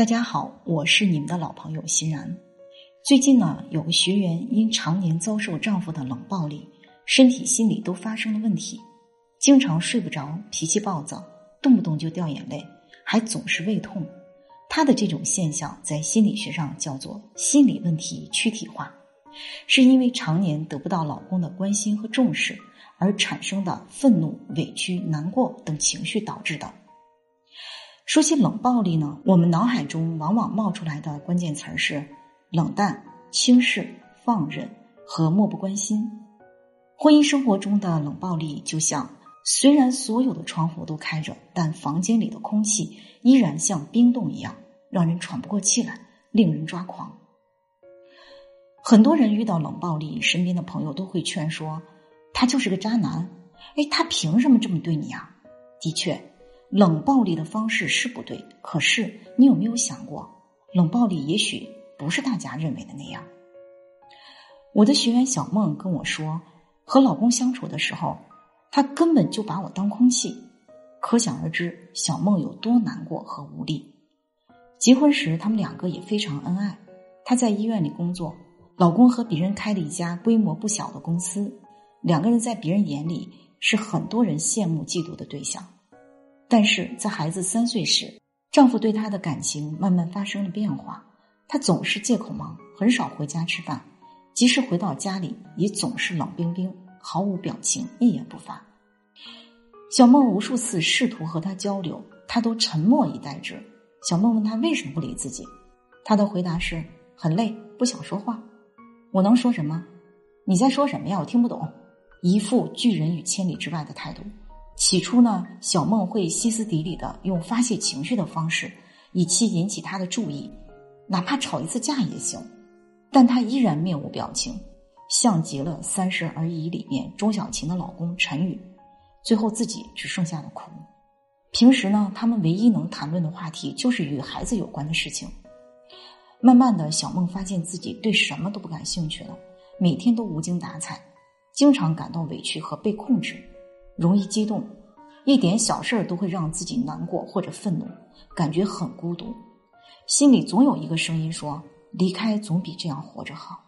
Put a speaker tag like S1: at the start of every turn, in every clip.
S1: 大家好，我是你们的老朋友欣然。最近呢，有个学员因常年遭受丈夫的冷暴力，身体、心理都发生了问题，经常睡不着，脾气暴躁，动不动就掉眼泪，还总是胃痛。她的这种现象在心理学上叫做心理问题躯体化，是因为常年得不到老公的关心和重视而产生的愤怒、委屈、难过等情绪导致的。说起冷暴力呢，我们脑海中往往冒出来的关键词儿是冷淡、轻视、放任和漠不关心。婚姻生活中的冷暴力，就像虽然所有的窗户都开着，但房间里的空气依然像冰冻一样，让人喘不过气来，令人抓狂。很多人遇到冷暴力，身边的朋友都会劝说：“他就是个渣男，哎，他凭什么这么对你啊？”的确。冷暴力的方式是不对，可是你有没有想过，冷暴力也许不是大家认为的那样。我的学员小梦跟我说，和老公相处的时候，他根本就把我当空气，可想而知小梦有多难过和无力。结婚时，他们两个也非常恩爱。她在医院里工作，老公和别人开了一家规模不小的公司，两个人在别人眼里是很多人羡慕嫉妒的对象。但是在孩子三岁时，丈夫对她的感情慢慢发生了变化。她总是借口忙，很少回家吃饭，即使回到家里，也总是冷冰冰，毫无表情，一言不发。小梦无数次试图和他交流，他都沉默以待之。小梦问他为什么不理自己，他的回答是很累，不想说话。我能说什么？你在说什么呀？我听不懂。一副拒人于千里之外的态度。起初呢，小梦会歇斯底里的用发泄情绪的方式，以期引起他的注意，哪怕吵一次架也行。但她依然面无表情，像极了《三十而已》里面钟小琴的老公陈宇，最后自己只剩下了哭。平时呢，他们唯一能谈论的话题就是与孩子有关的事情。慢慢的小梦发现自己对什么都不感兴趣了，每天都无精打采，经常感到委屈和被控制。容易激动，一点小事儿都会让自己难过或者愤怒，感觉很孤独，心里总有一个声音说离开总比这样活着好，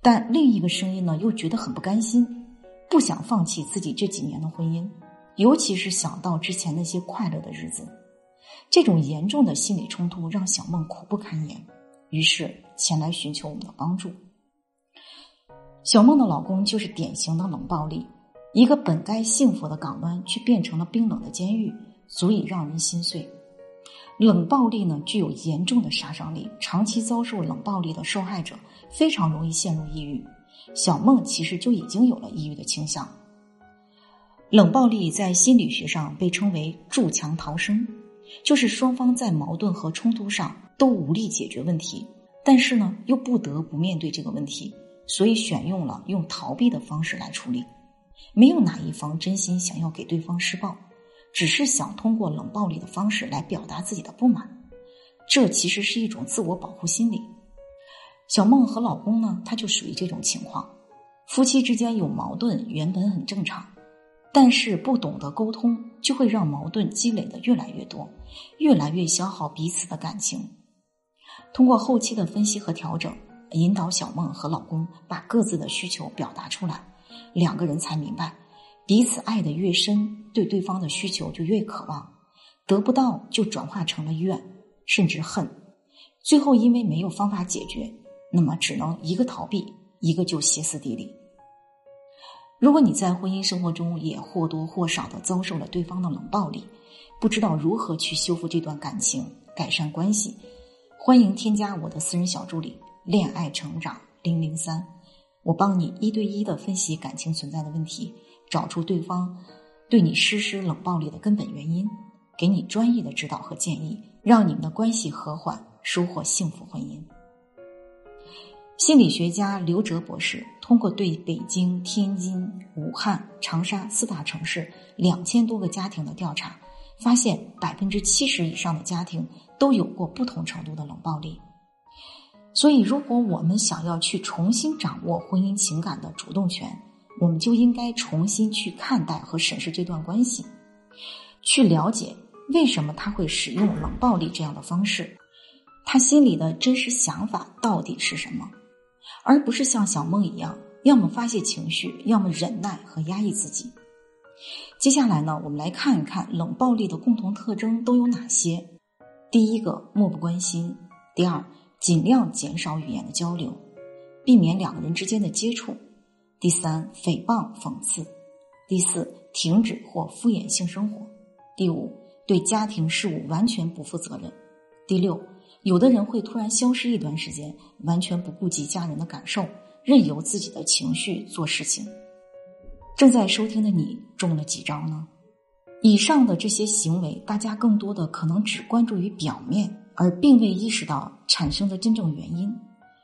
S1: 但另一个声音呢又觉得很不甘心，不想放弃自己这几年的婚姻，尤其是想到之前那些快乐的日子，这种严重的心理冲突让小梦苦不堪言，于是前来寻求我们的帮助。小梦的老公就是典型的冷暴力。一个本该幸福的港湾，却变成了冰冷的监狱，足以让人心碎。冷暴力呢，具有严重的杀伤力，长期遭受冷暴力的受害者非常容易陷入抑郁。小梦其实就已经有了抑郁的倾向。冷暴力在心理学上被称为“筑墙逃生”，就是双方在矛盾和冲突上都无力解决问题，但是呢，又不得不面对这个问题，所以选用了用逃避的方式来处理。没有哪一方真心想要给对方施暴，只是想通过冷暴力的方式来表达自己的不满。这其实是一种自我保护心理。小梦和老公呢，他就属于这种情况。夫妻之间有矛盾原本很正常，但是不懂得沟通，就会让矛盾积累的越来越多，越来越消耗彼此的感情。通过后期的分析和调整，引导小梦和老公把各自的需求表达出来。两个人才明白，彼此爱的越深，对对方的需求就越渴望，得不到就转化成了怨，甚至恨，最后因为没有方法解决，那么只能一个逃避，一个就歇斯底里。如果你在婚姻生活中也或多或少的遭受了对方的冷暴力，不知道如何去修复这段感情，改善关系，欢迎添加我的私人小助理“恋爱成长零零三”。我帮你一对一的分析感情存在的问题，找出对方对你实施冷暴力的根本原因，给你专业的指导和建议，让你们的关系和缓，收获幸福婚姻。心理学家刘哲博士通过对北京、天津、武汉、长沙四大城市两千多个家庭的调查，发现百分之七十以上的家庭都有过不同程度的冷暴力。所以，如果我们想要去重新掌握婚姻情感的主动权，我们就应该重新去看待和审视这段关系，去了解为什么他会使用冷暴力这样的方式，他心里的真实想法到底是什么，而不是像小梦一样，要么发泄情绪，要么忍耐和压抑自己。接下来呢，我们来看一看冷暴力的共同特征都有哪些。第一个，漠不关心；第二，尽量减少语言的交流，避免两个人之间的接触；第三，诽谤、讽刺；第四，停止或敷衍性生活；第五，对家庭事务完全不负责任；第六，有的人会突然消失一段时间，完全不顾及家人的感受，任由自己的情绪做事情。正在收听的你中了几招呢？以上的这些行为，大家更多的可能只关注于表面，而并未意识到产生的真正原因。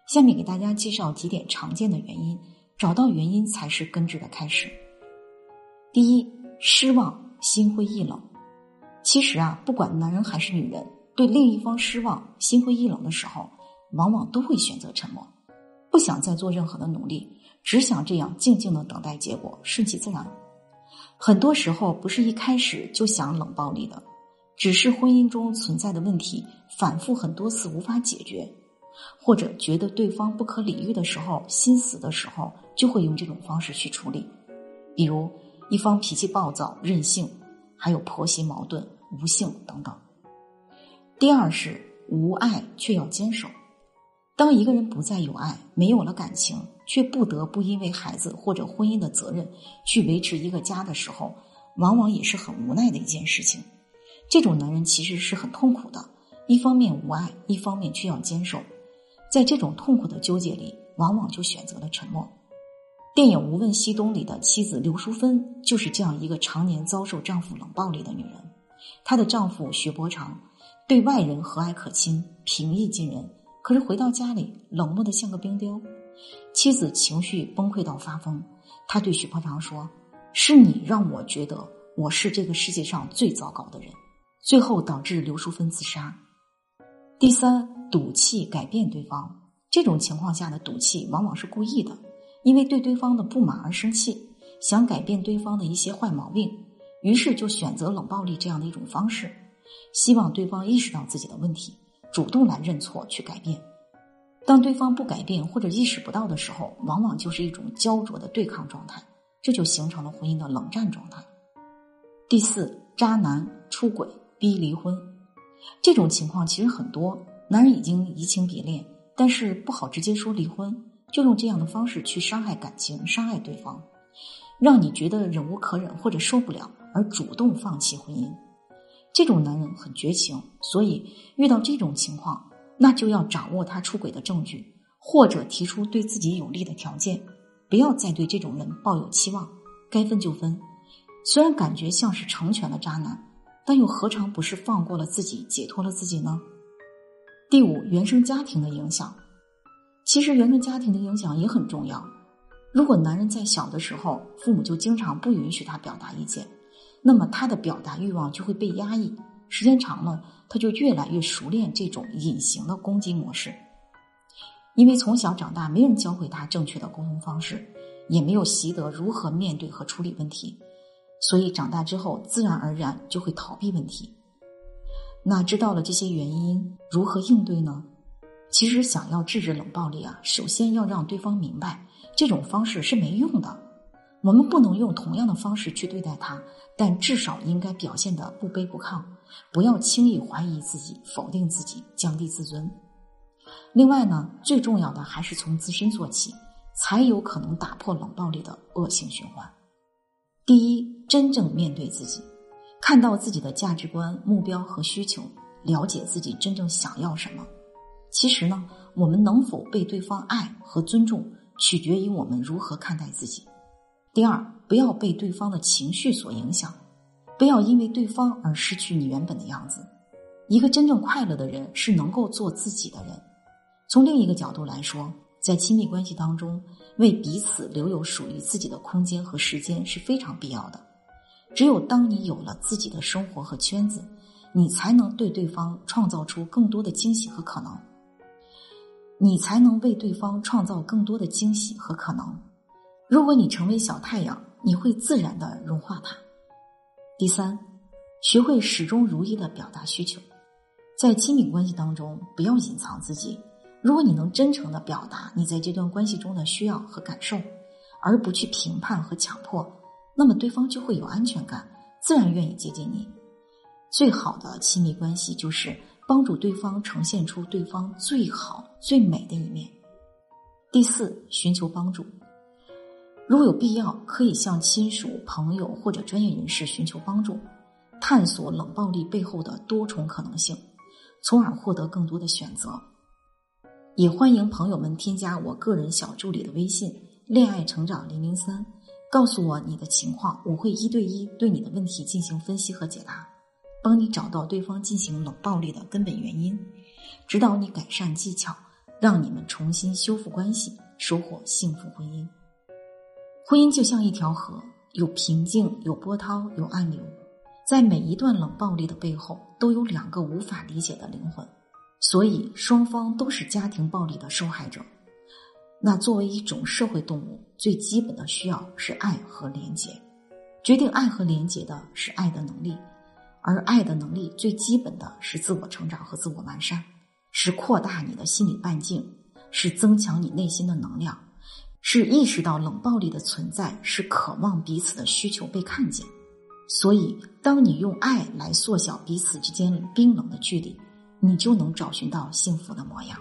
S1: 下面给大家介绍几点常见的原因，找到原因才是根治的开始。第一，失望，心灰意冷。其实啊，不管男人还是女人，对另一方失望、心灰意冷的时候，往往都会选择沉默，不想再做任何的努力，只想这样静静的等待结果，顺其自然。很多时候不是一开始就想冷暴力的，只是婚姻中存在的问题反复很多次无法解决，或者觉得对方不可理喻的时候，心死的时候，就会用这种方式去处理。比如一方脾气暴躁、任性，还有婆媳矛盾、无性等等。第二是无爱却要坚守。当一个人不再有爱，没有了感情。却不得不因为孩子或者婚姻的责任去维持一个家的时候，往往也是很无奈的一件事情。这种男人其实是很痛苦的，一方面无爱，一方面却要坚守。在这种痛苦的纠结里，往往就选择了沉默。电影《无问西东》里的妻子刘淑芬就是这样一个常年遭受丈夫冷暴力的女人。她的丈夫许伯常对外人和蔼可亲、平易近人，可是回到家里冷漠的像个冰雕。妻子情绪崩溃到发疯，他对许伯常说：“是你让我觉得我是这个世界上最糟糕的人。”最后导致刘淑芬自杀。第三，赌气改变对方，这种情况下的赌气往往是故意的，因为对对方的不满而生气，想改变对方的一些坏毛病，于是就选择冷暴力这样的一种方式，希望对方意识到自己的问题，主动来认错去改变。当对方不改变或者意识不到的时候，往往就是一种焦灼的对抗状态，这就形成了婚姻的冷战状态。第四，渣男出轨逼离婚，这种情况其实很多，男人已经移情别恋，但是不好直接说离婚，就用这样的方式去伤害感情，伤害对方，让你觉得忍无可忍或者受不了，而主动放弃婚姻。这种男人很绝情，所以遇到这种情况。那就要掌握他出轨的证据，或者提出对自己有利的条件，不要再对这种人抱有期望，该分就分。虽然感觉像是成全了渣男，但又何尝不是放过了自己，解脱了自己呢？第五，原生家庭的影响，其实原生家庭的影响也很重要。如果男人在小的时候，父母就经常不允许他表达意见，那么他的表达欲望就会被压抑。时间长了，他就越来越熟练这种隐形的攻击模式，因为从小长大没人教会他正确的沟通方式，也没有习得如何面对和处理问题，所以长大之后自然而然就会逃避问题。那知道了这些原因，如何应对呢？其实想要制止冷暴力啊，首先要让对方明白这种方式是没用的。我们不能用同样的方式去对待他，但至少应该表现的不卑不亢。不要轻易怀疑自己、否定自己、降低自尊。另外呢，最重要的还是从自身做起，才有可能打破冷暴力的恶性循环。第一，真正面对自己，看到自己的价值观、目标和需求，了解自己真正想要什么。其实呢，我们能否被对方爱和尊重，取决于我们如何看待自己。第二，不要被对方的情绪所影响。不要因为对方而失去你原本的样子。一个真正快乐的人是能够做自己的人。从另一个角度来说，在亲密关系当中，为彼此留有属于自己的空间和时间是非常必要的。只有当你有了自己的生活和圈子，你才能对对方创造出更多的惊喜和可能。你才能为对方创造更多的惊喜和可能。如果你成为小太阳，你会自然的融化它。第三，学会始终如一的表达需求。在亲密关系当中，不要隐藏自己。如果你能真诚的表达你在这段关系中的需要和感受，而不去评判和强迫，那么对方就会有安全感，自然愿意接近你。最好的亲密关系就是帮助对方呈现出对方最好、最美的一面。第四，寻求帮助。如果有必要，可以向亲属、朋友或者专业人士寻求帮助，探索冷暴力背后的多重可能性，从而获得更多的选择。也欢迎朋友们添加我个人小助理的微信“恋爱成长零零三”，告诉我你的情况，我会一对一对你的问题进行分析和解答，帮你找到对方进行冷暴力的根本原因，指导你改善技巧，让你们重新修复关系，收获幸福婚姻。婚姻就像一条河，有平静，有波涛，有暗流，在每一段冷暴力的背后，都有两个无法理解的灵魂。所以，双方都是家庭暴力的受害者。那作为一种社会动物，最基本的需要是爱和连结。决定爱和连结的是爱的能力，而爱的能力最基本的是自我成长和自我完善，是扩大你的心理半径，是增强你内心的能量，是意识到冷暴力的存在，是渴望彼此的需求被看见。所以，当你用爱来缩小彼此之间冰冷的距离。你就能找寻到幸福的模样。